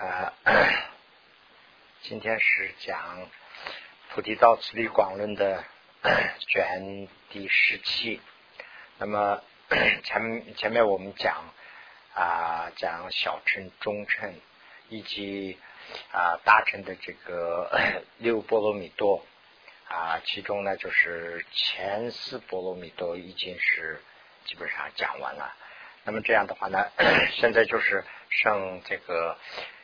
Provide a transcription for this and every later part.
啊，今天是讲《菩提道次第广论》的卷第十七。那么前前面我们讲啊，讲小乘、中乘以及啊大乘的这个六波罗蜜多啊，其中呢就是前四波罗蜜多已经是基本上讲完了。那么这样的话呢，现在就是剩这个。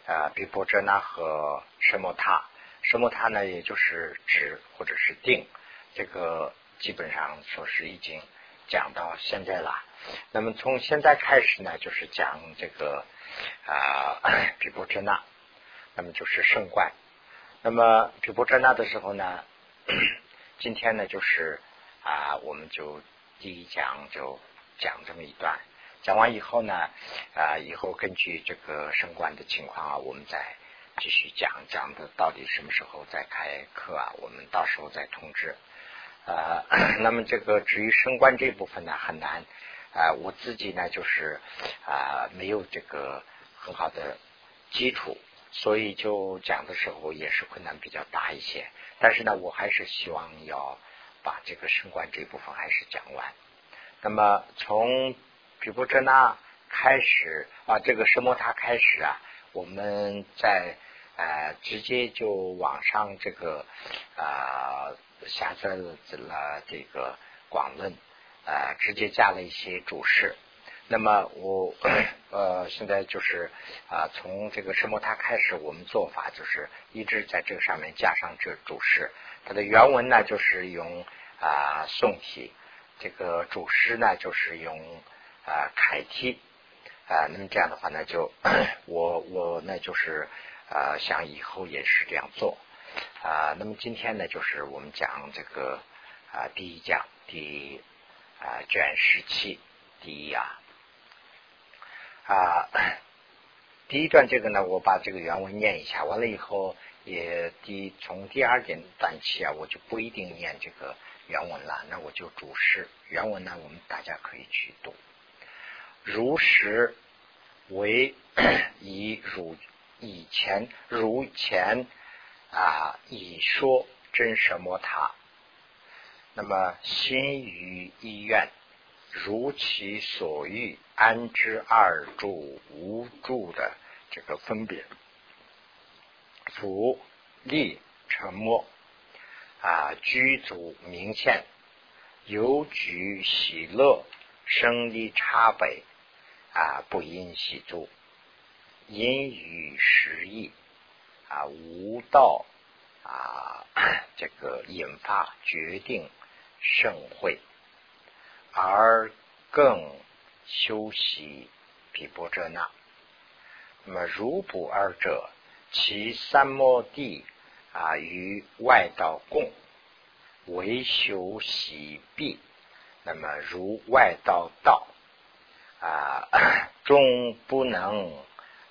啊，比波遮那和什么塔，什么塔呢？也就是指或者是定，这个基本上说是已经讲到现在了。那么从现在开始呢，就是讲这个啊比波遮那，那么就是圣观。那么比波遮那的时候呢，今天呢就是啊，我们就第一讲就讲这么一段。讲完以后呢，啊，以后根据这个升官的情况啊，我们再继续讲讲的到底什么时候再开课啊？我们到时候再通知。呃，那么这个至于升官这部分呢，很难啊，我自己呢就是啊没有这个很好的基础，所以就讲的时候也是困难比较大一些。但是呢，我还是希望要把这个升官这部分还是讲完。那么从比波遮那开始啊，这个什么他开始啊，我们在呃直接就往上这个啊下载了这个广论啊，直接加了一些注释。那么我 呃现在就是啊从这个什么他开始，我们做法就是一直在这个上面加上这注释。它的原文呢就是用啊宋体，这个注释呢就是用。啊，楷体啊，那么这样的话呢，就我我那就是啊，想以后也是这样做啊。那么今天呢，就是我们讲这个啊，第一讲第啊卷十七第一啊啊，第一段这个呢，我把这个原文念一下，完了以后也第从第二点段起啊，我就不一定念这个原文了，那我就注释原文呢，我们大家可以去读。如实为以如以前如前啊以说真什么他，那么心于意愿如其所欲安之二住无住的这个分别，福利沉默啊居足明显有举喜乐生离差北。啊，不因喜住，因与时意啊，无道啊，这个引发决定盛会，而更修习毗波遮那。那么如不二者，其三摩地啊与外道共，为修习毕。那么如外道道。啊，终不能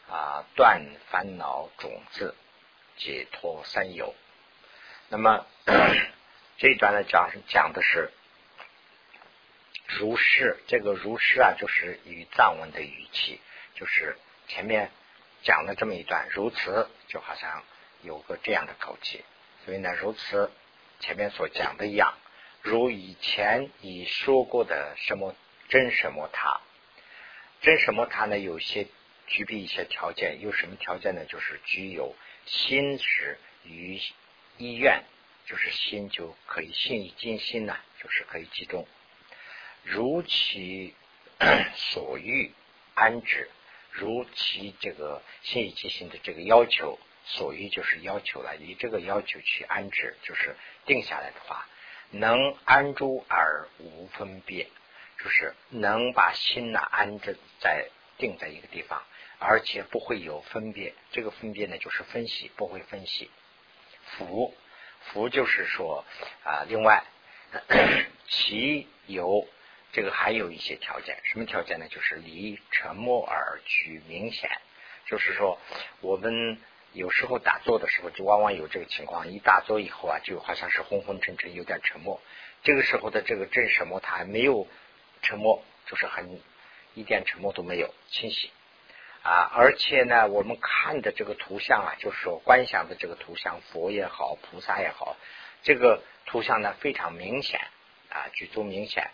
啊断烦恼种子，解脱三有。那么 这一段呢，讲讲的是如是，这个如是啊，就是与藏文的语气，就是前面讲了这么一段，如此就好像有个这样的口气，所以呢，如此前面所讲的一样，如以前已说过的什么真什么他。真什么？它呢？有些具备一些条件，有什么条件呢？就是具有心识与意愿，就是心就可以心以尽心呢，就是可以集中，如其 所欲安置，如其这个心以尽心的这个要求，所欲就是要求了，以这个要求去安置，就是定下来的话，能安住而无分别。就是能把心呢安置在定在一个地方，而且不会有分别。这个分别呢，就是分析，不会分析。福福就是说啊，另外其有这个还有一些条件，什么条件呢？就是离沉默而取明显。就是说，我们有时候打坐的时候，就往往有这个情况。一打坐以后啊，就好像是昏昏沉沉，有点沉默。这个时候的这个真什么，它还没有。沉默就是很一点沉默都没有，清晰啊，而且呢，我们看的这个图像啊，就是说观想的这个图像，佛也好，菩萨也好，这个图像呢非常明显啊，举足明显，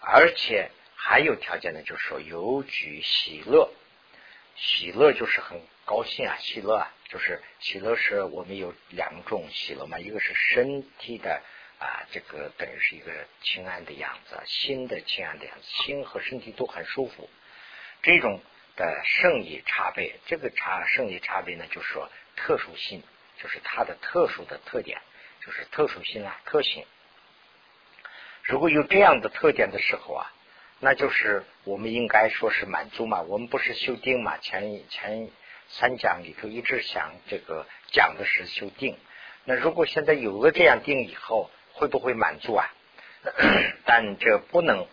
而且还有条件呢，就是说有举喜乐，喜乐就是很高兴啊，喜乐啊，就是喜乐是我们有两种喜乐嘛，一个是身体的。啊，这个等于是一个清安的样子，心的清安的样子，心和身体都很舒服。这种的圣意差别，这个差圣意差别呢，就是说特殊性，就是它的特殊的特点，就是特殊性啊，特性。如果有这样的特点的时候啊，那就是我们应该说是满足嘛。我们不是修定嘛？前前三讲里头一直想这个讲的是修定。那如果现在有了这样定以后，会不会满足啊？但这不能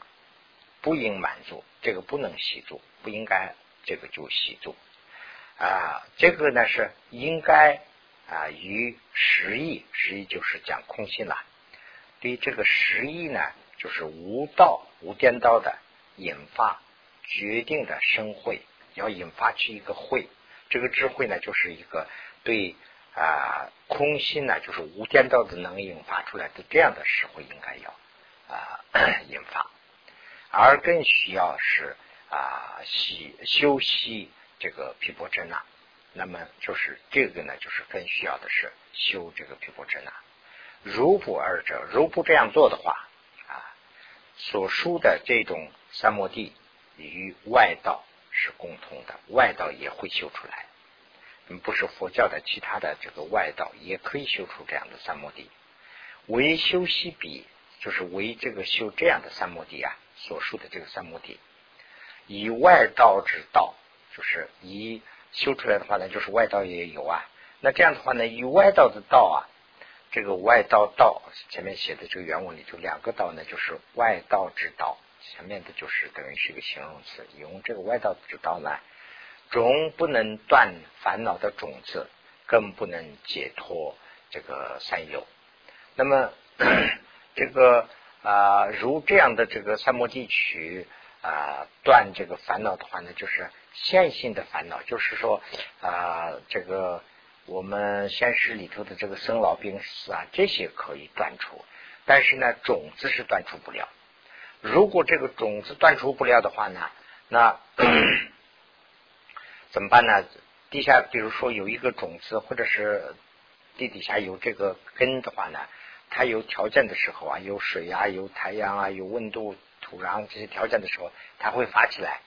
不应满足，这个不能习足，不应该这个就习足啊。这个呢是应该啊，与实意，实意就是讲空性了。对这个实意呢，就是无道无颠倒的引发决定的生慧，要引发出一个慧。这个智慧呢，就是一个对。啊，空心呢，就是无间道的能引发出来的这样的时候，应该要啊 引发，而更需要是啊习修习这个毗婆遮那，那么就是这个呢，就是更需要的是修这个毗婆遮那。如不二者，如不这样做的话啊，所说的这种三摩地与外道是共通的，外道也会修出来。不是佛教的其他的这个外道也可以修出这样的三摩地，唯修习比就是唯这个修这样的三摩地啊，所述的这个三摩地，以外道之道，就是以修出来的话呢，就是外道也有啊。那这样的话呢，以外道的道啊，这个外道道前面写的这个原文里就两个道呢，就是外道之道，前面的就是等于是一个形容词，用这个外道之道呢。种不能断烦恼的种子，更不能解脱这个三有。那么 这个啊，如这样的这个三摩地取啊断这个烦恼的话呢，就是线性的烦恼，就是说啊，这个我们现实里头的这个生老病死啊，这些可以断除，但是呢，种子是断除不了。如果这个种子断除不了的话呢，那。怎么办呢？地下比如说有一个种子，或者是地底下有这个根的话呢，它有条件的时候啊，有水啊，有太阳啊，有温度、土壤这些条件的时候，它会发起来。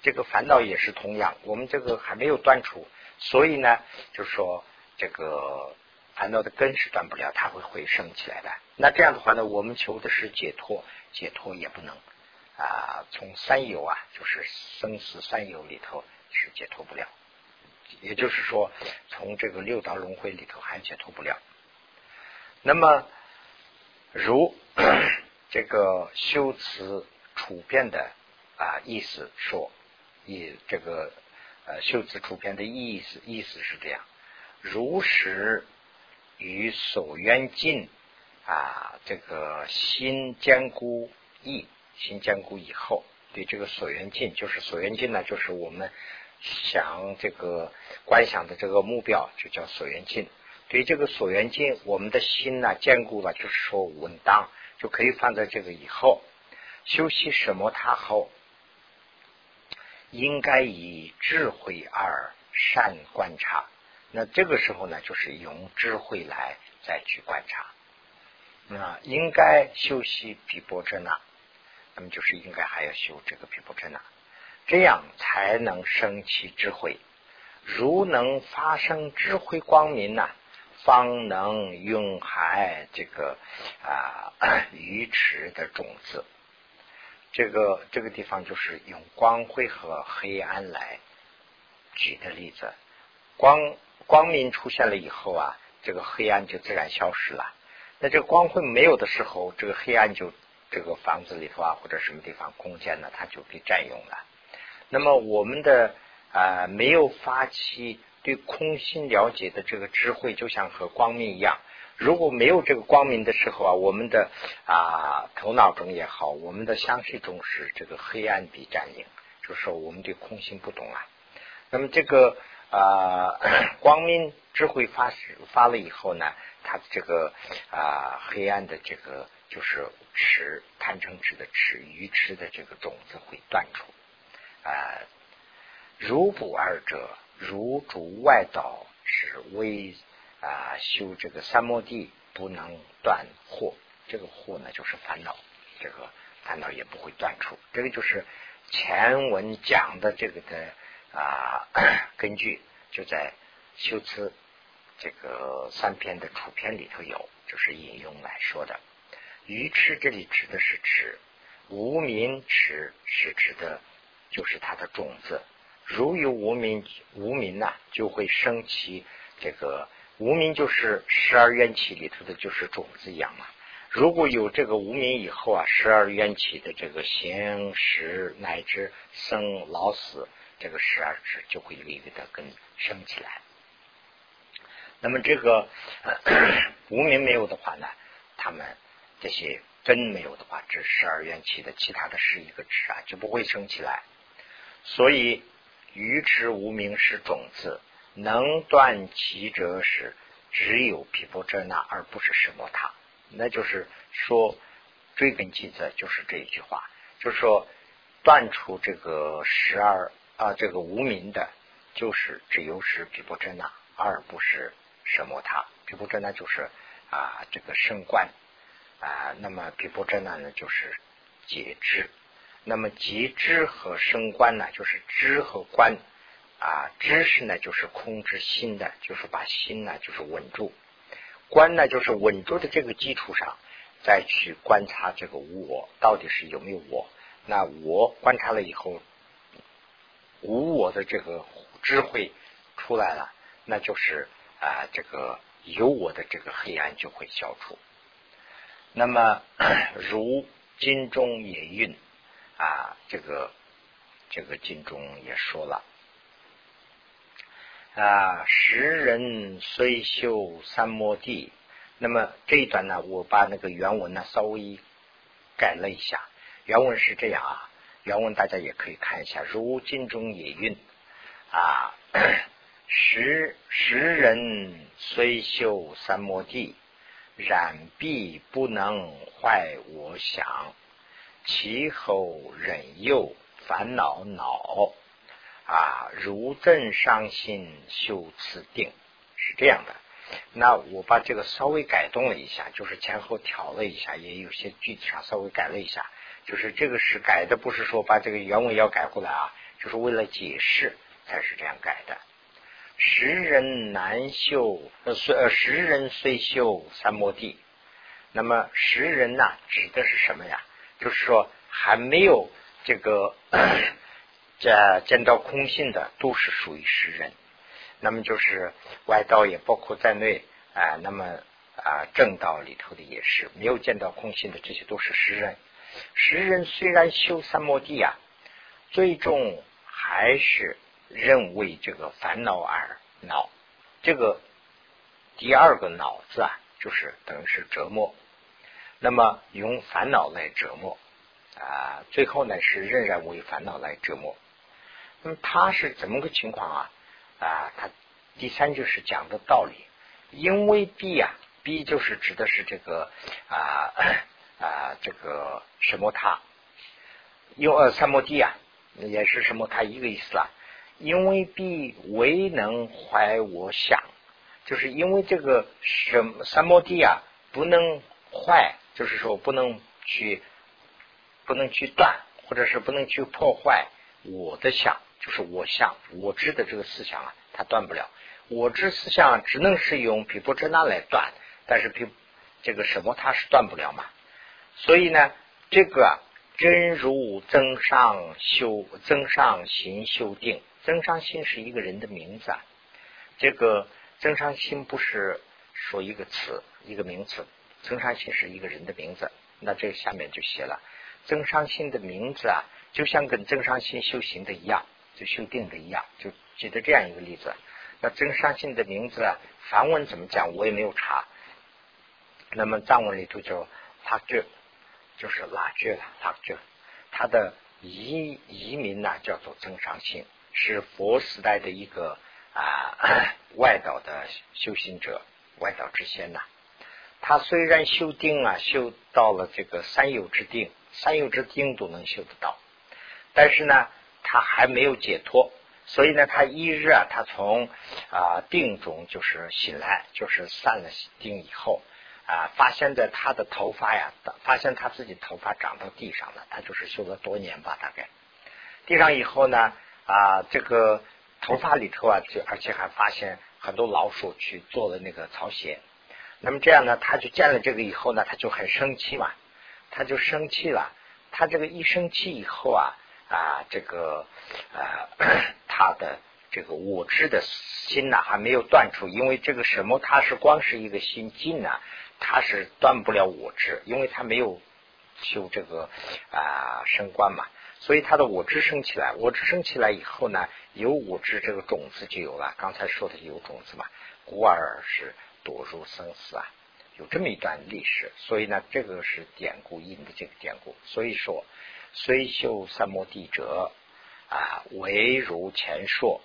这个烦恼也是同样，我们这个还没有断除，所以呢，就是说这个烦恼的根是断不了，它会回升起来的。那这样的话呢，我们求的是解脱，解脱也不能啊，从三有啊，就是生死三有里头。是解脱不了，也就是说，从这个六道轮回里头还解脱不了。那么，如 这个修辞处变的啊意思说，以这个呃修辞处变的意思意思是这样：如实与所缘尽啊，这个心坚固意，心坚固以后。对这个所缘境，就是所缘境呢，就是我们想这个观想的这个目标，就叫所缘境。对这个所缘境，我们的心呢坚固了，就是说稳当，就可以放在这个以后修习什么？他后应该以智慧而善观察。那这个时候呢，就是用智慧来再去观察。那应该修习毗波遮那。那么就是应该还要修这个毗婆遮那，这样才能生起智慧。如能发生智慧光明呢，方能蕴含这个啊愚痴的种子。这个这个地方就是用光辉和黑暗来举的例子。光光明出现了以后啊，这个黑暗就自然消失了。那这个光辉没有的时候，这个黑暗就。这个房子里头啊，或者什么地方空间呢，它就被占用了。那么我们的啊没有发起对空心了解的这个智慧，就像和光明一样。如果没有这个光明的时候啊，我们的啊头脑中也好，我们的相续中是这个黑暗被占领，就是说我们对空心不懂啊。那么这个啊，光明智慧发发了以后呢，它这个啊黑暗的这个就是持贪嗔痴的持愚痴的这个种子会断除啊。如不二者，如主外道是为啊修这个三摩地不能断惑，这个惑呢就是烦恼，这个烦恼也不会断除。这个就是前文讲的这个的。啊，根据就在修辞这个三篇的楚篇里头有，就是引用来说的。愚痴这里指的是痴，无名痴是指的，就是它的种子。如有无名，无名呐，就会升起这个无名，就是十二缘起里头的，就是种子一样嘛。如果有这个无名以后啊，十二缘起的这个行识乃至生老死。这个十二支就会有一个的根生起来。那么这个呃 无名没有的话呢，他们这些根没有的话，这十二元气的其他的十一个支啊就不会生起来。所以愚痴无名是种子，能断其者是只有毗婆遮那，而不是什么他。那就是说追根究底，就是这一句话，就是说断除这个十二。啊，这个无名的，就是只有是毗婆遮那，而不是什么他。毗婆遮那就是啊，这个升观啊。那么毗婆遮那呢，就是节知。那么节知和升观呢，就是知和观啊。知识呢，就是控制心的，就是把心呢，就是稳住。观呢，就是稳住的这个基础上，再去观察这个无我到底是有没有我。那我观察了以后。无我的这个智慧出来了，那就是啊，这个有我的这个黑暗就会消除。那么 如金中也蕴啊，这个这个经中也说了啊，十人虽修三摩地，那么这一段呢，我把那个原文呢稍微改了一下，原文是这样啊。原文大家也可以看一下，如金中也云啊，十十人虽修三摩地，然必不能坏我想，其后忍诱烦恼恼啊，如正伤心修此定，是这样的。那我把这个稍微改动了一下，就是前后调了一下，也有些具体上稍微改了一下。就是这个是改的，不是说把这个原文要改过来啊，就是为了解释才是这样改的。十人难修，呃，虽呃十人虽修三摩地，那么十人呢，指的是什么呀？就是说还没有这个 这见到空性的，都是属于十人。那么就是外道也包括在内啊，那么啊正道里头的也是没有见到空性的，这些都是十人。十人虽然修三摩地啊，最终还是认为这个烦恼而恼。这个第二个恼字啊，就是等于是折磨。那么用烦恼来折磨啊，最后呢是仍然为烦恼来折磨。那么他是怎么个情况啊？啊，他第三就是讲的道理，因为必啊，必就是指的是这个啊。啊，这个什么他，用呃三摩地啊，也是什么他一个意思啦。因为必未能怀我想，就是因为这个什么三摩地啊，不能坏，就是说不能去不能去断，或者是不能去破坏我的想，就是我想我知的这个思想啊，它断不了。我知思想只能是用毗婆遮那来断，但是毗这个什么它是断不了嘛。所以呢，这个真如增上修增上行修定，增上心是一个人的名字啊。这个增上心不是说一个词一个名词，增上心是一个人的名字。那这下面就写了增上心的名字啊，就像跟增上心修行的一样，就修定的一样，就举的这样一个例子。那增上心的名字啊，梵文怎么讲我也没有查。那么藏文里头就他这。就是拉觉了，拉觉，他的移移民呢叫做增上心，是佛时代的一个啊 外道的修行者，外道之仙呐。他虽然修定啊，修到了这个三有之定，三有之定都能修得到，但是呢，他还没有解脱。所以呢，他一日啊，他从啊定中就是醒来，就是散了定以后啊，发现在他的头发呀，发现他自己头发长到地上了。他就是修了多年吧，大概地上以后呢啊，这个头发里头啊，就而且还发现很多老鼠去做了那个草鞋。那么这样呢，他就见了这个以后呢，他就很生气嘛，他就生气了。他这个一生气以后啊。啊，这个呃，他的这个我知的心呐还没有断除，因为这个什么，他是光是一个心境呢，他是断不了我知，因为他没有修这个啊升官嘛，所以他的我知升起来，我知升起来以后呢，有我知这个种子就有了。刚才说的有种子嘛，故而是堕入生死啊，有这么一段历史，所以呢，这个是典故印的这个典故，所以说。虽修三摩地者啊，唯如前说。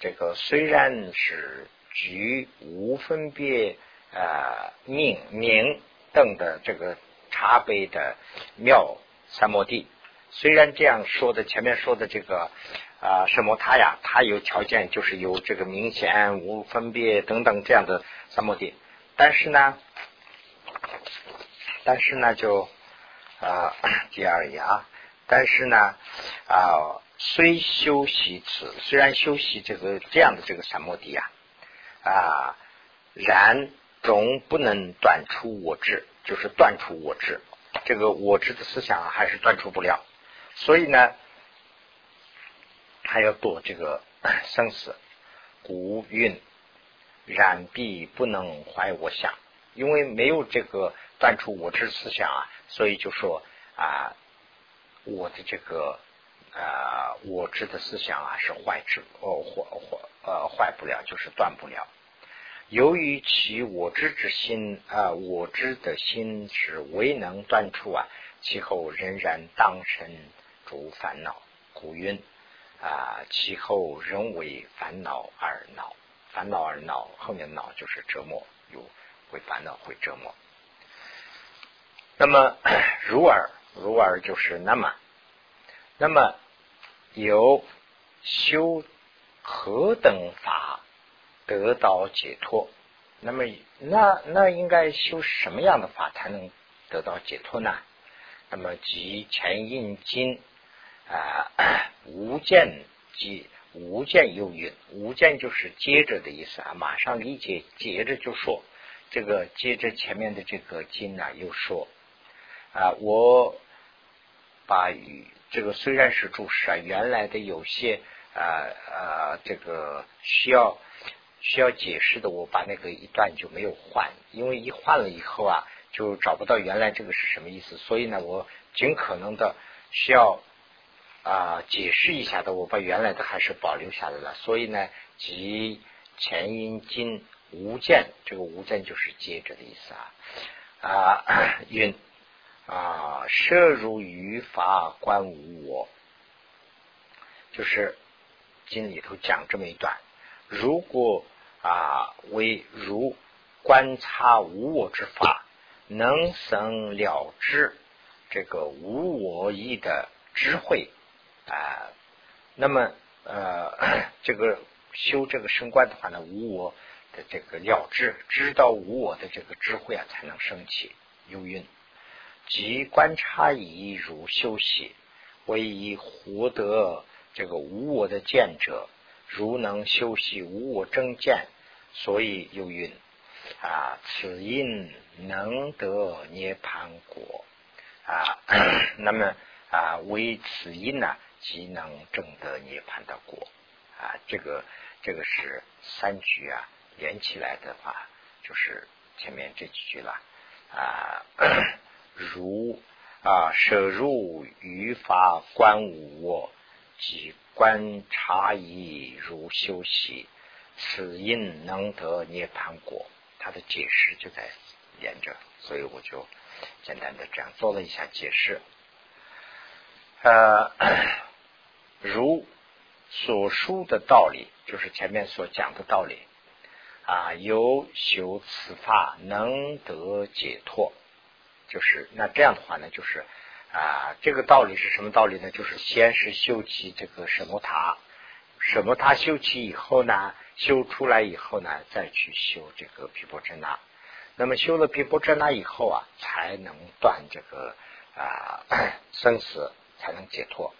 这个虽然是局无分别啊命名等的这个茶杯的妙三摩地，虽然这样说的，前面说的这个啊什么他呀，他有条件，就是有这个明显无分别等等这样的三摩地，但是呢，但是呢，就啊 第二页啊。但是呢，啊，虽修习此，虽然修习这个这样的这个三摩地啊，啊，然终不能断出我执，就是断出我执，这个我执的思想还是断除不了。所以呢，还要躲这个 生死，古运然必不能怀我想，因为没有这个断除我之思想啊，所以就说啊。我的这个啊，我知的思想啊是坏之哦坏坏呃坏不了，就是断不了。由于其我知之心啊，我知的心是未能断除啊，其后仍然当身诸烦恼，故云啊，其后仍为烦恼而恼，烦恼而恼，后面恼就是折磨，有会烦恼会折磨。那么 如尔。如而就是那么，那么有修何等法得到解脱？那么那那应该修什么样的法才能得到解脱呢？那么即前印经啊，无间即无间有云，无间就是接着的意思啊，马上理解，接着就说这个接着前面的这个经呢，又说啊我。把语这个虽然是注释啊，原来的有些啊啊这个需要需要解释的，我把那个一段就没有换，因为一换了以后啊，就找不到原来这个是什么意思，所以呢，我尽可能的需要啊解释一下的，我把原来的还是保留下来了。所以呢，即前因经无间，这个无间就是接着的意思啊啊云。啊，摄入于法观无我，就是经里头讲这么一段。如果啊为如观察无我之法，能生了知这个无我意的智慧啊，那么呃这个修这个升观的话呢，无我的这个了知，知道无我的这个智慧啊，才能升起幽韵。即观察以如修习，为以获得这个无我的见者，如能修习无我正见，所以有云啊，此因能得涅盘果啊。那么啊，为此因呢，即能证得涅盘的果啊。这个这个是三句啊，连起来的话，就是前面这几句了啊。如啊，舍入于法观无我，即观察已如修习，此因能得涅盘果。他的解释就在连着，所以我就简单的这样做了一下解释。呃，如所述的道理，就是前面所讲的道理啊，有修此法能得解脱，就是那这样的话呢，就是啊，这个道理是什么道理呢？就是先是修起这个什么塔，什么塔修起以后呢，修出来以后呢，再去修这个毗婆遮那。那么修了毗婆遮那以后啊，才能断这个啊 生死，才能解脱。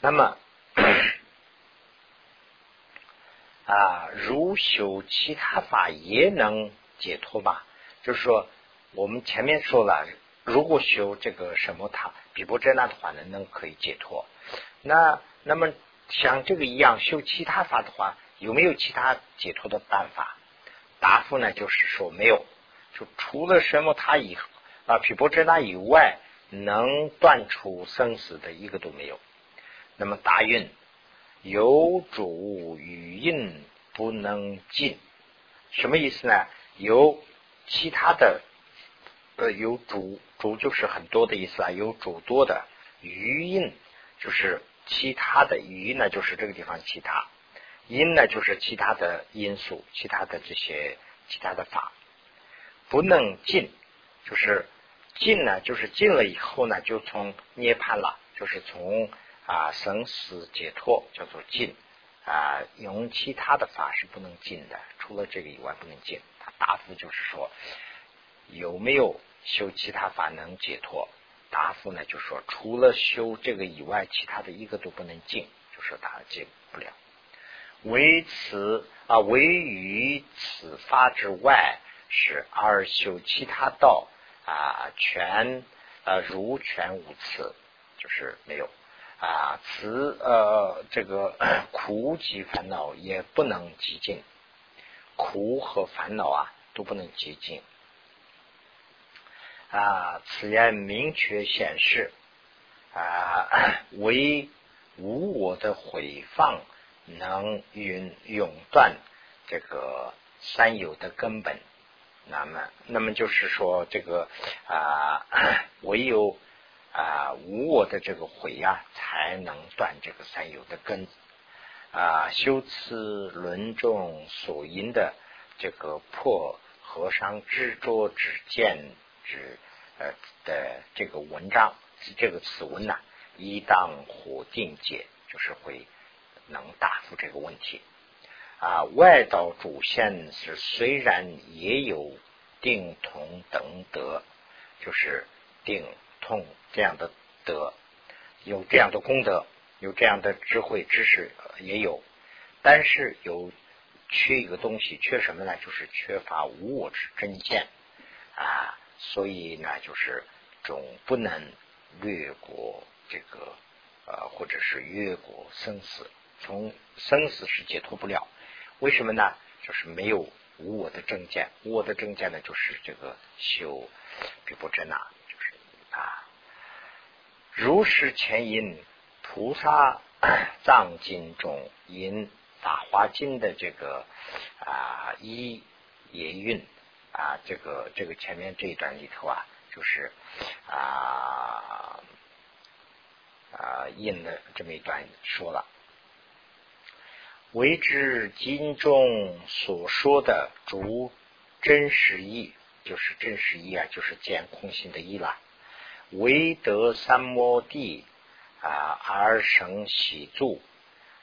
那么 啊，如修其他法也能解脱吧？就是说，我们前面说了，如果修这个什么塔毗婆遮那的话呢，能可以解脱。那那么像这个一样修其他法的话，有没有其他解脱的办法？答复呢，就是说没有，就除了什么塔以啊毗婆遮那以外，能断除生死的一个都没有。那么大运有主与印不能尽，什么意思呢？有其他的呃有主主就是很多的意思啊，有主多的余印就是其他的余呢，就是这个地方其他。因呢，就是其他的因素，其他的这些其他的法不能尽，就是尽呢，就是尽了以后呢，就从涅槃了，就是从啊生死解脱，叫做尽啊。用其他的法是不能尽的，除了这个以外不能尽。他答复就是说，有没有修其他法能解脱？答复呢，就说除了修这个以外，其他的一个都不能尽，就是他尽不了。唯此啊，唯于此法之外，是二修其他道啊，全啊如全无此，就是没有啊。此呃，这个 苦及烦恼也不能极尽，苦和烦恼啊都不能极尽啊。此言明确显示啊，唯无我的回放。能永永断这个三有的根本，那么，那么就是说，这个啊，唯有啊无我的这个悔啊，才能断这个三有的根啊。修此论众所因的这个破和尚执着之见之呃的这个文章，这个此文呐，一当火定解，就是会。能答复这个问题啊！外道主线是虽然也有定同等德，就是定痛这样的德，有这样的功德，有这样的智慧知识也有，但是有缺一个东西，缺什么呢？就是缺乏无我之真见啊！所以呢，就是总不能略过这个呃，或者是越过生死。从生死是解脱不了，为什么呢？就是没有无我的正见，无我的正见呢，就是这个修比波真呐，就是啊。如是前因，菩萨 藏经中因法华经的这个啊一也运啊，这个这个前面这一段里头啊，就是啊啊印的这么一段说了。为之经中所说的主真实意，就是真实意啊，就是见空性的意了。唯得三摩地啊而生喜住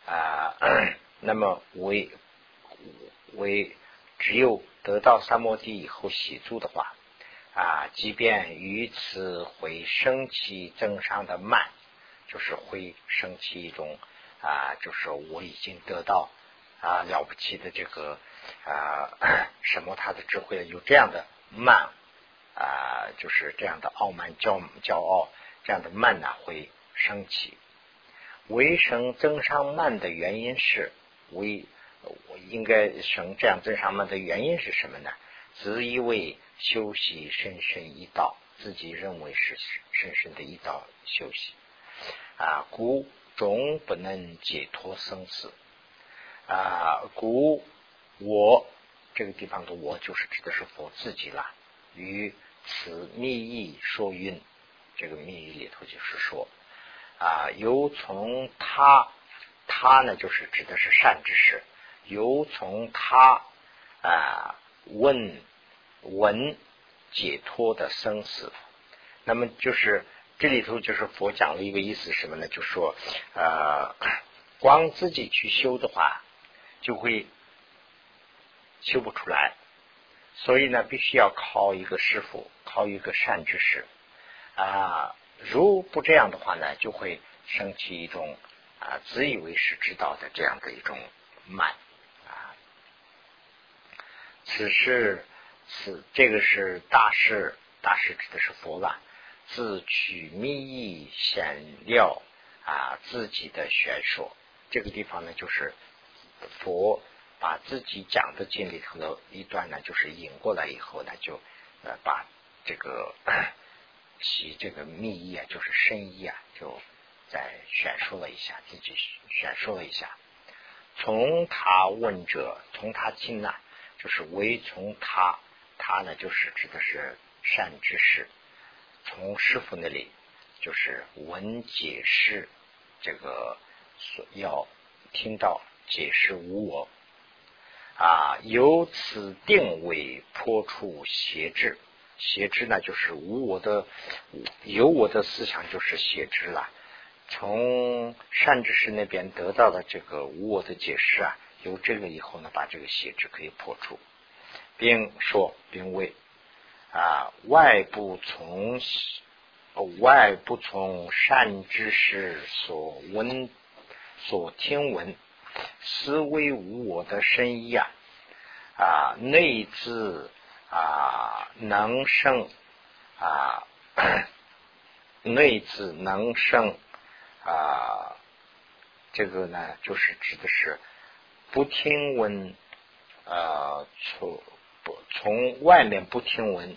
啊，那么唯唯只有得到三摩地以后喜住的话啊，即便于此会升起增上的慢，就是会升起一种。啊，就是我已经得到啊了不起的这个啊 什么他的智慧，有这样的慢啊，就是这样的傲慢骄骄傲，这样的慢呢会升起。为生增上慢的原因是为我应该生这样增上慢的原因是什么呢？自以为休息深深一道，自己认为是深深的一道休息啊，故。终不能解脱生死啊！故我这个地方的我，就是指的是佛自己了。与此密意说云，这个密意里头就是说啊，由从他，他呢就是指的是善知识，由从他啊问闻解脱的生死。那么就是这里头就是佛讲了一个意思什么呢？就说呃，光自己去修的话，就会修不出来。所以呢，必须要靠一个师傅，靠一个善知识啊。如不这样的话呢，就会升起一种啊自以为是知道的这样的一种慢啊。此事此这个是大师，大师指的是佛吧？自取密意显料啊，自己的玄说。这个地方呢，就是佛。把自己讲的经里头的一段呢，就是引过来以后呢，就呃把这个其这个密意啊，就是深意啊，就再选述了一下，自己选述了一下。从他问者，从他听呢，就是为从他，他呢就是指的是善知识。从师傅那里就是闻解释，这个所要听到解释无我。啊，由此定为破除邪知，邪知呢就是无我的，有我的思想就是邪知了。从善知识那边得到的这个无我的解释啊，有这个以后呢，把这个邪知可以破除，并说并为啊外部从外部从善知识所闻所听闻。思维无我的深意啊，啊内自啊能生啊 内自能生啊，这个呢就是指的是不听闻啊从不从外面不听闻，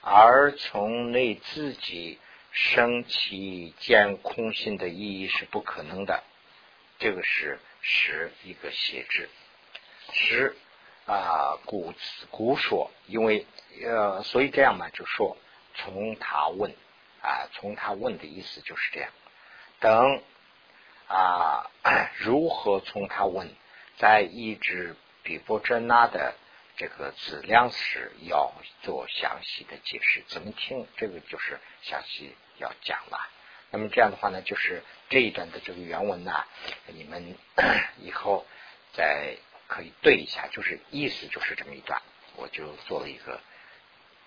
而从内自己生起见空性的意义是不可能的，这个是。是一个写字，十啊，古古说，因为呃，所以这样嘛，就说从他问啊，从他问的意思就是这样。等啊，如何从他问，在一直比波真那的这个质量时，要做详细的解释。怎么听？这个就是详细要讲了。那么这样的话呢，就是这一段的这个原文呢，你们 以后在可以对一下，就是意思就是这么一段，我就做了一个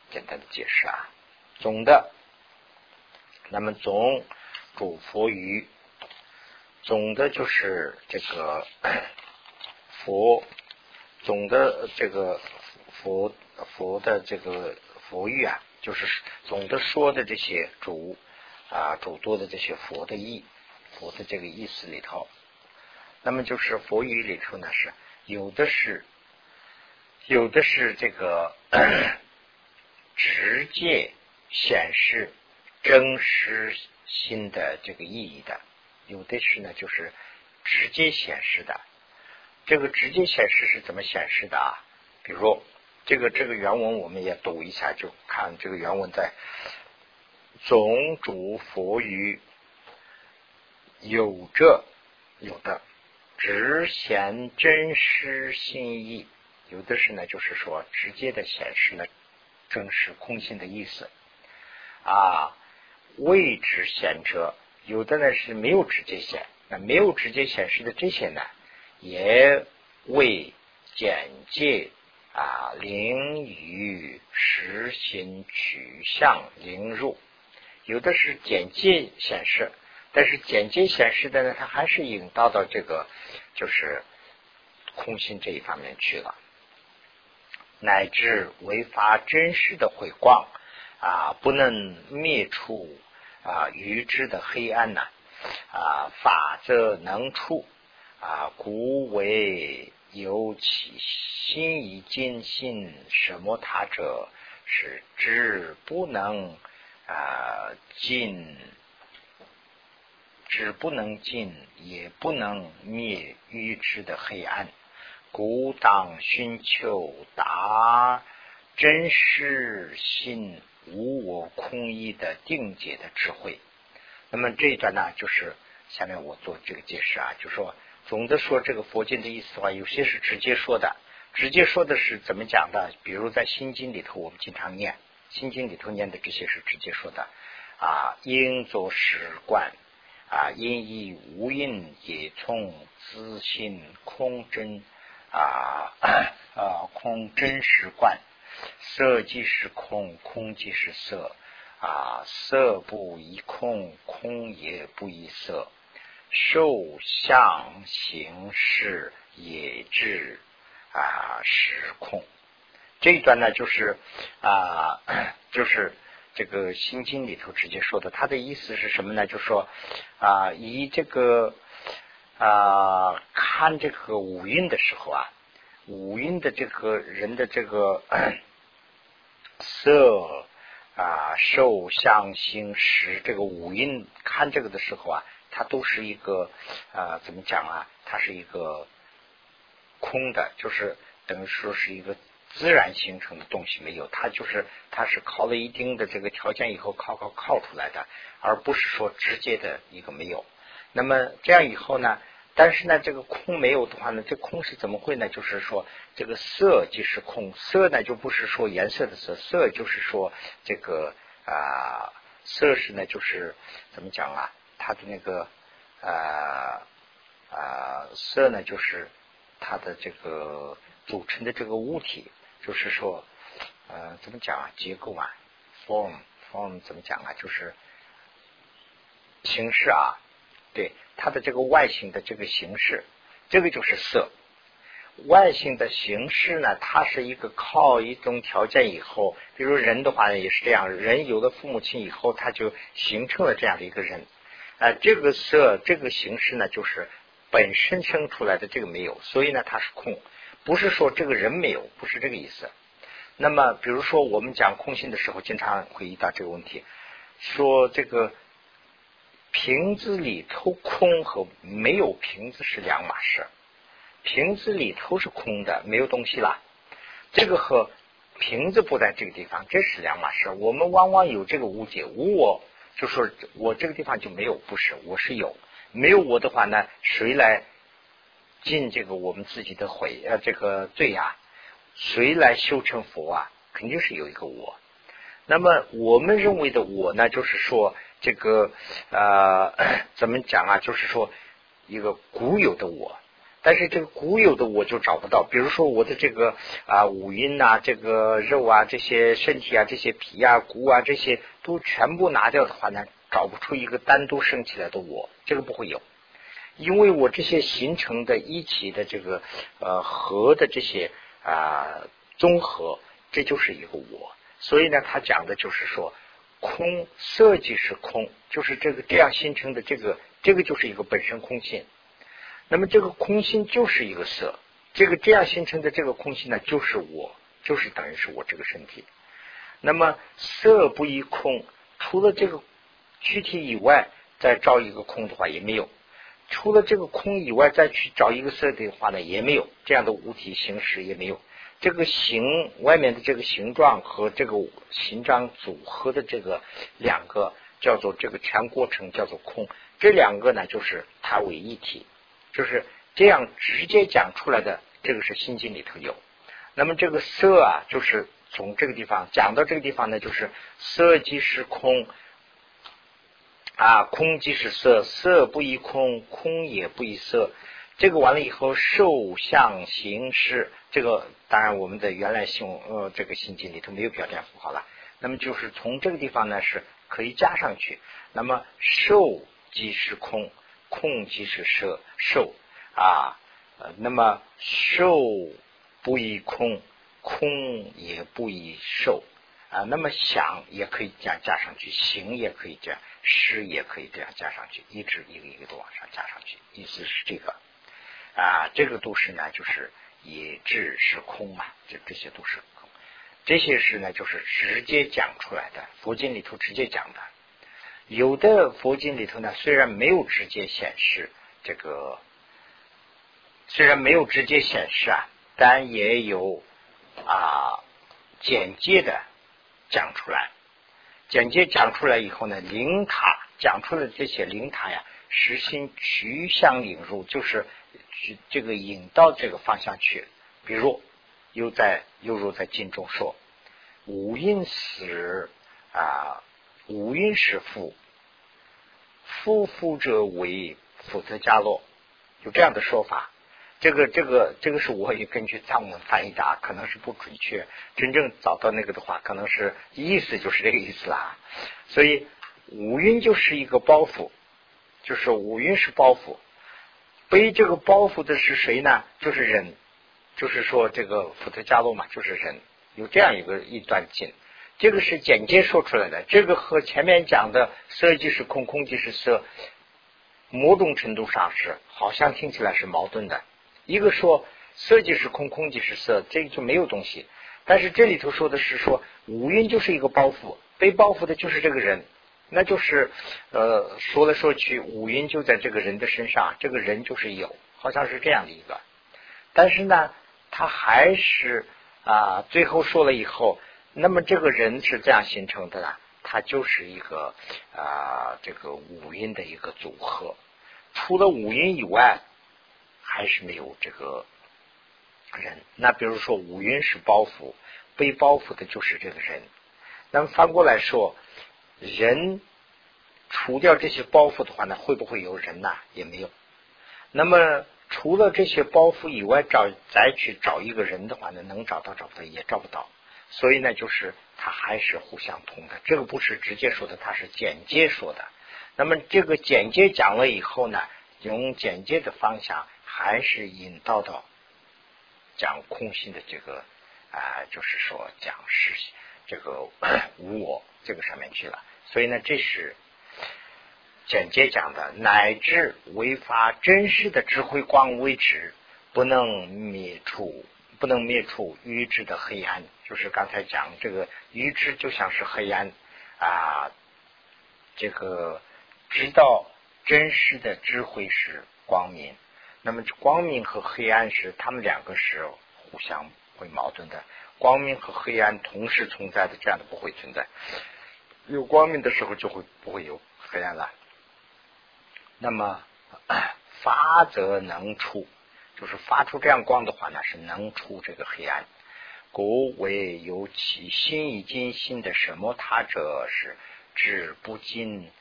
简单的解释啊。总的，那么总主佛于总的就是这个 佛总的这个佛佛的这个佛语啊，就是总的说的这些主。啊，主多的这些佛的意，佛的这个意思里头，那么就是佛语里头呢，是有的是，有的是这个 直接显示真实心的这个意义的，有的是呢，就是直接显示的。这个直接显示是怎么显示的啊？比如这个这个原文，我们也读一下，就看这个原文在。总主佛语有着有的直显真实心意，有的是呢，就是说直接的显示呢真实空性的意思啊。未直显者，有的呢是没有直接显，那没有直接显示的这些呢，也为简介啊灵与实行取向灵入。有的是简介显示，但是简介显示的呢，它还是引导到这个就是空心这一方面去了，乃至违法真实的回光啊，不能灭除啊愚智的黑暗呐啊，法则能出啊，故为有其心以坚信什么他者是知不能。啊，尽只不能尽，也不能灭愚痴的黑暗。故当寻求达真实心无我空义的定解的智慧。那么这一段呢，就是下面我做这个解释啊，就说总的说这个佛经的意思的话，有些是直接说的，直接说的是怎么讲的？比如在心经里头，我们经常念心经里头念的这些是直接说的啊，应作史观啊，因以无因也从自性空真啊啊空真实观，色即是空，空即是色。啊，色不异空，空也不异色，受相行识也至啊实空。这一段呢，就是啊，就是这个心经里头直接说的。他的意思是什么呢？就说啊，以这个啊看这个五蕴的时候啊，五蕴的这个人的这个 色。啊，受相行识这个五蕴看这个的时候啊，它都是一个啊，怎么讲啊？它是一个空的，就是等于说是一个自然形成的东西，没有它就是它是靠了一定的这个条件以后靠靠靠出来的，而不是说直接的一个没有。那么这样以后呢？但是呢，这个空没有的话呢，这空是怎么会呢？就是说，这个色即是空，色呢就不是说颜色的色，色就是说这个啊，色是呢就是怎么讲啊？它的那个啊啊，色呢就是它的这个组成的这个物体，就是说呃怎么讲啊？结构啊，form form 怎么讲啊？就是形式啊。对它的这个外形的这个形式，这个就是色。外形的形式呢，它是一个靠一种条件以后，比如人的话呢也是这样，人有了父母亲以后，他就形成了这样的一个人。啊，这个色这个形式呢，就是本身生出来的这个没有，所以呢它是空，不是说这个人没有，不是这个意思。那么，比如说我们讲空性的时候，经常会遇到这个问题，说这个。瓶子里头空和没有瓶子是两码事，瓶子里头是空的，没有东西了。这个和瓶子不在这个地方，这是两码事。我们往往有这个误解，无我就说我这个地方就没有，不是，我是有。没有我的话呢，谁来尽这个我们自己的悔呃这个罪呀？谁来修成佛啊？肯定是有一个我。那么我们认为的我呢，就是说。这个呃，怎么讲啊？就是说一个古有的我，但是这个古有的我就找不到。比如说我的这个啊五阴呐，这个肉啊，这些身体啊，这些皮啊、骨啊，这些都全部拿掉的话呢，找不出一个单独升起来的我，这个不会有，因为我这些形成的一起的这个呃和的这些啊综合，这就是一个我。所以呢，他讲的就是说。空色即是空，就是这个这样形成的这个这个就是一个本身空性。那么这个空性就是一个色，这个这样形成的这个空性呢，就是我，就是等于是我这个身体。那么色不异空，除了这个躯体以外，再照一个空的话也没有；除了这个空以外，再去找一个色的话呢，也没有这样的物体形式也没有。这个形外面的这个形状和这个形状组合的这个两个叫做这个全过程叫做空，这两个呢就是它为一体，就是这样直接讲出来的。这个是心经里头有。那么这个色啊，就是从这个地方讲到这个地方呢，就是色即是空啊，空即是色，色不异空，空也不异色。这个完了以后，受相行识。这个当然，我们的原来信呃这个心经里头没有标点符号了。那么就是从这个地方呢是可以加上去。那么受即是空，空即是色受啊。呃那么受不异空，空也不异受啊。那么想也可以加加上去，行也可以这样，识也可以这样加上去，一直一个一个的往上加上去。意思是这个啊，这个都是呢，就是。以智是空嘛，这这些都是空。这些是呢，就是直接讲出来的，佛经里头直接讲的。有的佛经里头呢，虽然没有直接显示这个，虽然没有直接显示啊，但也有啊简介的讲出来。简介讲出来以后呢，灵塔讲出的这些灵塔呀，实行趋向引入，就是这个引到这个方向去。比如又在又如在经中说，五阴死啊，五阴是父，夫夫者为福特加洛，有这样的说法。这个这个这个是我也根据藏文翻译的，可能是不准确。真正找到那个的话，可能是意思就是这个意思啦。所以五蕴就是一个包袱，就是五蕴是包袱，背这个包袱的是谁呢？就是人，就是说这个福特加洛嘛，就是人。有这样一个一段经，这个是简介说出来的。这个和前面讲的色即是空，空即是色，某种程度上是好像听起来是矛盾的。一个说色即是空，空即是色，这个就没有东西。但是这里头说的是说五蕴就是一个包袱，被包袱的就是这个人，那就是呃说来说去五蕴就在这个人的身上，这个人就是有，好像是这样的一个。但是呢，他还是啊最后说了以后，那么这个人是这样形成的呢？他就是一个啊这个五蕴的一个组合，除了五蕴以外。还是没有这个人。那比如说五蕴是包袱，被包袱的就是这个人。那么反过来说，人除掉这些包袱的话呢，会不会有人呢？也没有。那么除了这些包袱以外，找再去找一个人的话呢，能找到找不到也找不到。所以呢，就是它还是互相通的。这个不是直接说的，它是简接说的。那么这个简介讲了以后呢，用简介的方向。还是引导到讲空性的这个啊，就是说讲实这个 无我这个上面去了。所以呢，这是简介讲的，乃至违法真实的智慧光为止，不能灭除，不能灭除愚智的黑暗。就是刚才讲这个愚智就像是黑暗啊，这个知道真实的智慧是光明。那么光明和黑暗是他们两个是互相会矛盾的，光明和黑暗同时存在的，这样的不会存在。有光明的时候就会不会有黑暗了。那么发则能出，就是发出这样光的话呢，是能出这个黑暗。故为有其心已尽心的什么他者是知不尽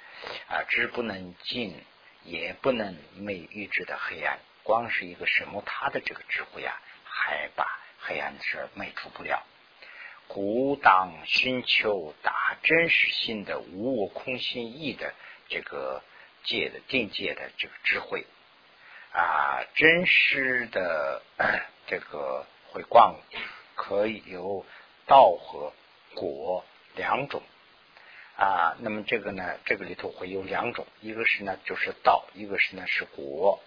啊，知不能尽，也不能昧预知的黑暗。光是一个什么，他的这个智慧啊，还把黑暗的事灭除不了。古当寻求大真实性的无我空心意的这个界的定界的这个智慧啊，真实的 这个慧光可以有道和果两种啊。那么这个呢，这个里头会有两种，一个是呢就是道，一个是呢是果。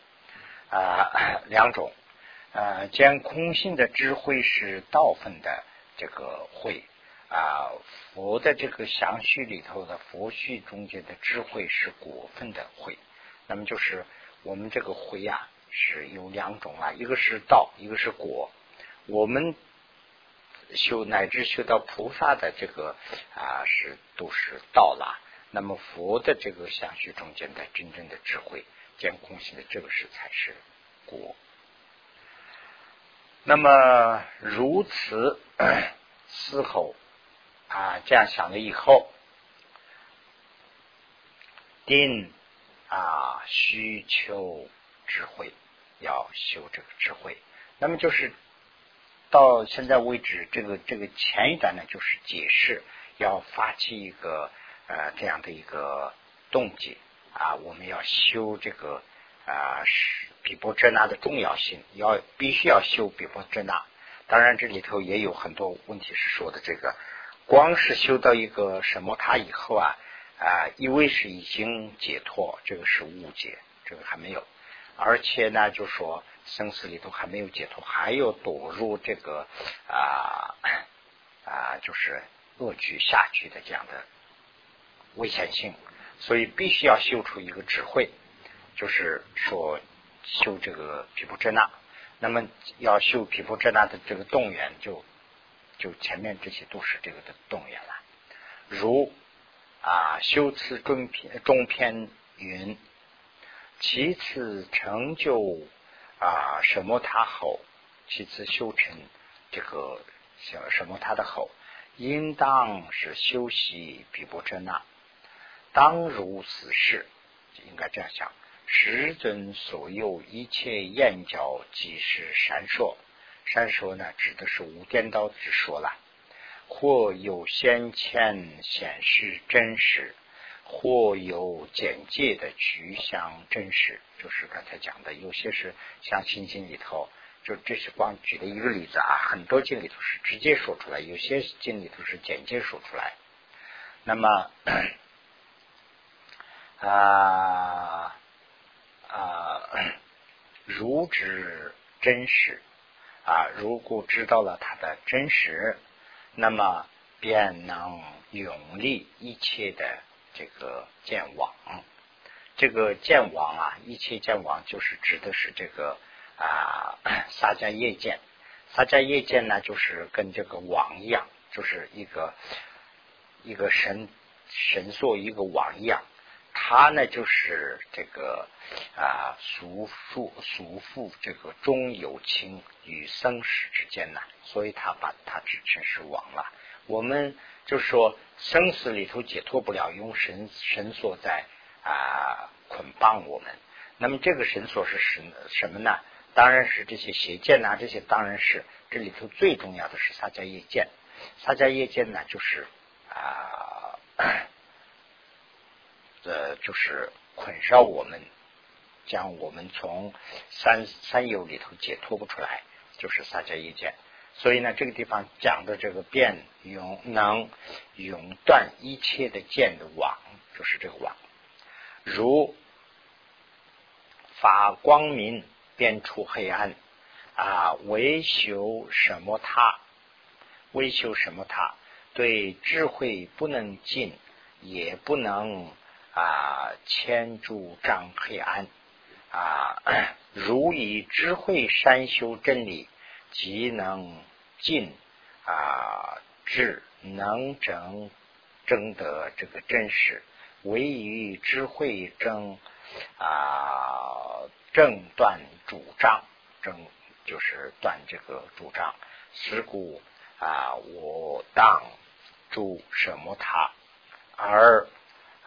啊，两种，呃，兼空性的智慧是道分的这个慧啊，佛的这个详序里头的佛序中间的智慧是果分的慧。那么就是我们这个慧啊，是有两种啊，一个是道，一个是果。我们修乃至修到菩萨的这个啊，是都是道了。那么佛的这个详序中间的真正的智慧。见空性的这个是才是果。那么如此思后啊，这样想了以后，定啊需求智慧，要修这个智慧。那么就是到现在为止，这个这个前一段呢，就是解释要发起一个呃这样的一个动机。啊，我们要修这个啊，比波遮那的重要性，要必须要修比波遮那。当然，这里头也有很多问题是说的这个，光是修到一个什么他以后啊啊，以为是已经解脱，这个是误解，这个还没有。而且呢，就说生死里头还没有解脱，还要躲入这个啊啊，就是恶趣下去的这样的危险性。所以必须要修出一个智慧，就是说修这个皮肤遮那。那么要修皮肤遮那的这个动员，就就前面这些都是这个的动员了。如啊，修辞中篇中篇云，其次成就啊什么他后，其次修成这个什么他的后，应当是修习比波遮那，当如此事，应该这样想。十尊所有一切眼角即是闪烁，闪烁呢，指的是无颠倒之说了。或有先前显示真实，或有简介的取向真实，就是刚才讲的，有些是像《心经》里头，就这是光举的一个例子啊，很多经里头是直接说出来，有些经里头是简介说出来。那么啊啊，如知真实啊，如果知道了它的真实。那么便能永立一切的这个见网，这个见网啊，一切见网就是指的是这个啊 撒迦叶见，撒迦叶见呢，就是跟这个网一样，就是一个一个绳绳索一个网一样，他呢就是这个啊俗父俗父这个中有情与生死之间呢。所以他把他指成是亡了。我们就说生死里头解脱不了，用绳绳索在啊捆绑我们。那么这个绳索是什什么呢？当然是这些邪见呐，这些当然是这里头最重要的是撒迦业见。撒迦业见呢，就是啊呃，就是捆烧我们，将我们从三三有里头解脱不出来，就是撒迦业见。所以呢，这个地方讲的这个变永能永断一切的见的网，就是这个网。如法光明，变出黑暗啊！维修什么他？维修什么他？对智慧不能进，也不能啊牵住障黑暗啊！如以智慧善修真理。即能尽啊智能整争得这个真实，唯于智慧争啊正断主张，争就是断这个主张。是故啊，我当诸什么他，而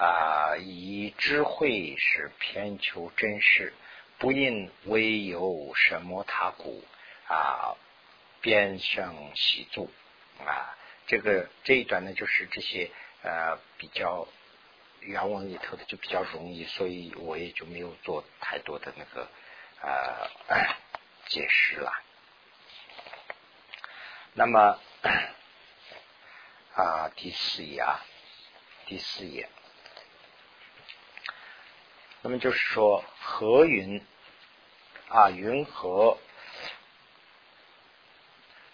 啊以智慧是偏求真实，不应为有什么他故。啊，边声习作啊，这个这一段呢，就是这些呃比较原文里头的就比较容易，所以我也就没有做太多的那个呃解释了。那么 啊，第四页啊，第四页，那么就是说和云啊，云和。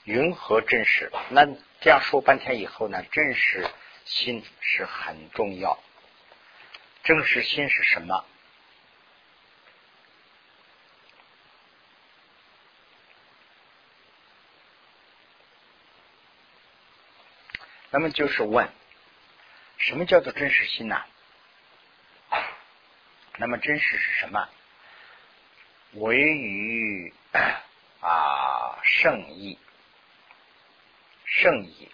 云和真实，那这样说半天以后呢？真实心是很重要。真实心是什么？那么就是问，什么叫做真实心呢？那么真实是什么？唯于啊圣意。圣意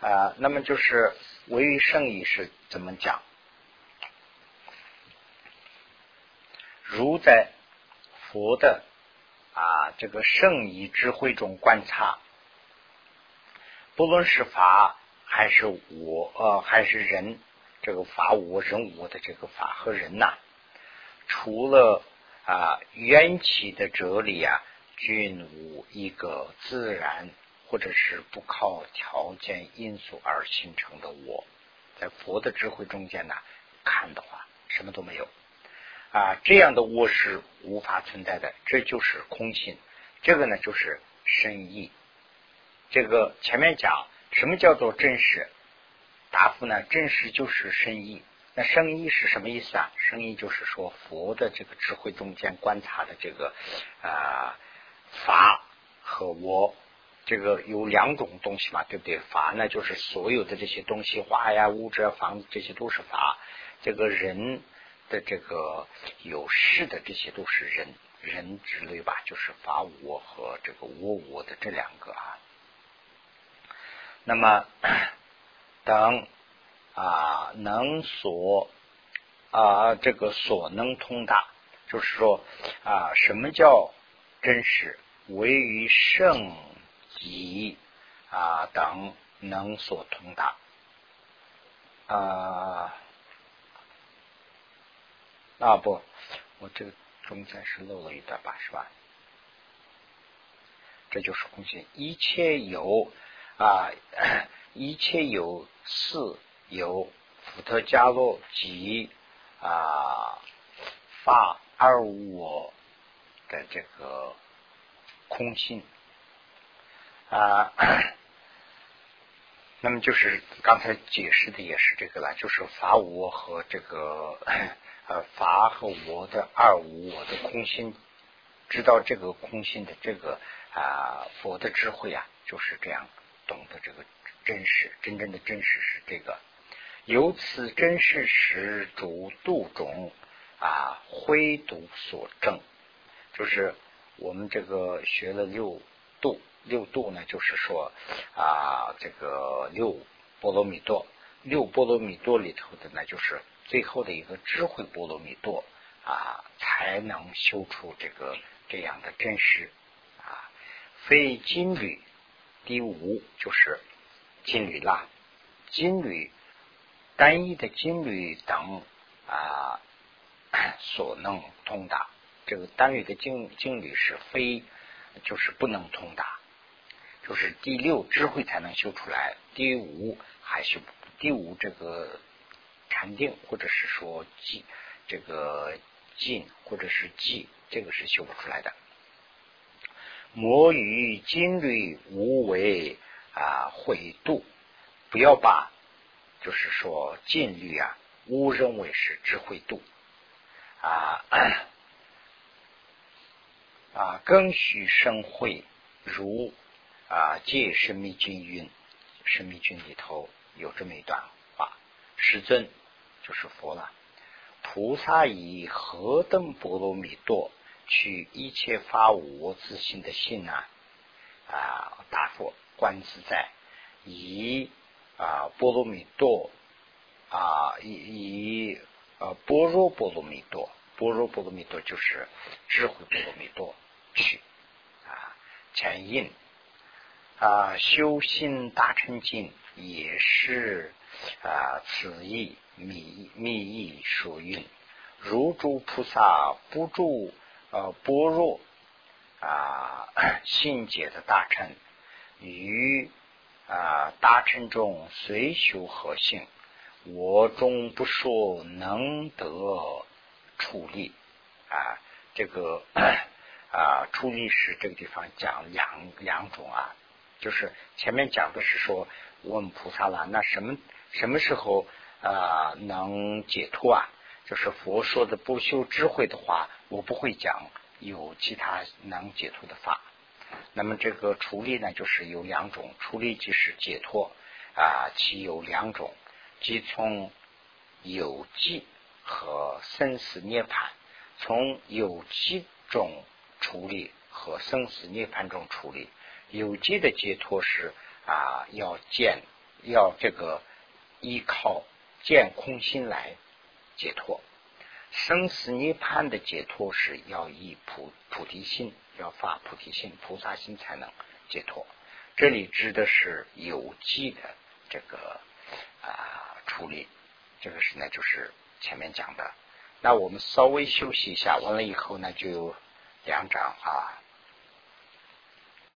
啊，那么就是唯于圣意是怎么讲？如在佛的啊这个圣意智慧中观察，不论是法还是我呃还是人，这个法我人我的这个法和人呐，除了啊缘起的哲理啊，均无一个自然。或者是不靠条件因素而形成的我，在佛的智慧中间呢看的话，什么都没有啊，这样的我是无法存在的，这就是空性。这个呢就是深意。这个前面讲什么叫做真实？答复呢？真实就是深意。那生意是什么意思啊？生意就是说佛的这个智慧中间观察的这个啊法和我。这个有两种东西嘛，对不对？法呢，就是所有的这些东西，花呀、物质、房子，这些都是法。这个人的这个有事的这些都是人人之类吧，就是法我和这个我我的这两个啊。那么 等啊能所啊这个所能通达，就是说啊什么叫真实？唯于圣己啊等能所通达啊。啊不，我这个中间是漏了一段吧，是吧？这就是空性，一切有啊，一切有四有伏特加洛及啊法二我的这个空性啊，那么就是刚才解释的也是这个了，就是法我和这个。呃，法和我的二无我的空心，知道这个空心的这个啊佛的智慧啊，就是这样懂得这个真实，真正的真实是这个。由此真实时主度种啊灰度所证，就是我们这个学了六度，六度呢，就是说啊这个六波罗蜜多，六波罗蜜多里头的呢，就是。最后的一个智慧波罗蜜多啊，才能修出这个这样的真实啊。非金缕第五就是金缕啦，金缕单一的金律等啊 所能通达。这个单缕的金金律是非，就是不能通达，就是第六智慧才能修出来。第五还是第五这个。禅定，或者是说寂，这个静，或者是寂，这个是修不出来的。魔与金律无为啊，会度，不要把就是说禁律啊误认为是智慧度啊啊，更须生慧，如啊借神秘经云，神秘经里头有这么一段话，师尊。就是佛了。菩萨以何等波罗蜜多取一切法无我自性的性啊？啊，答复观自在以啊波罗蜜多啊以以啊般若波罗蜜多，般若波罗蜜多就是智慧波罗蜜多去啊前印啊修心大乘经也是啊此意。密密意所蕴，如诸菩萨不住呃般若啊 信解的大乘，于啊大乘中随修何性，我终不说能得处理啊这个啊处理是这个地方讲两两种啊，就是前面讲的是说问菩萨了，那什么什么时候？啊，能解脱啊！就是佛说的不修智慧的话，我不会讲有其他能解脱的法。那么这个处理呢，就是有两种处理，即是解脱啊，其有两种，即从有机和生死涅槃，从有机中处理和生死涅槃中处理。有机的解脱是啊，要见要这个依靠。见空心来解脱，生死涅槃的解脱是要以菩菩提心，要发菩提心、菩萨心才能解脱。这里指的是有机的这个啊处理，这个是呢就是前面讲的。那我们稍微休息一下，完了以后呢就有两章啊。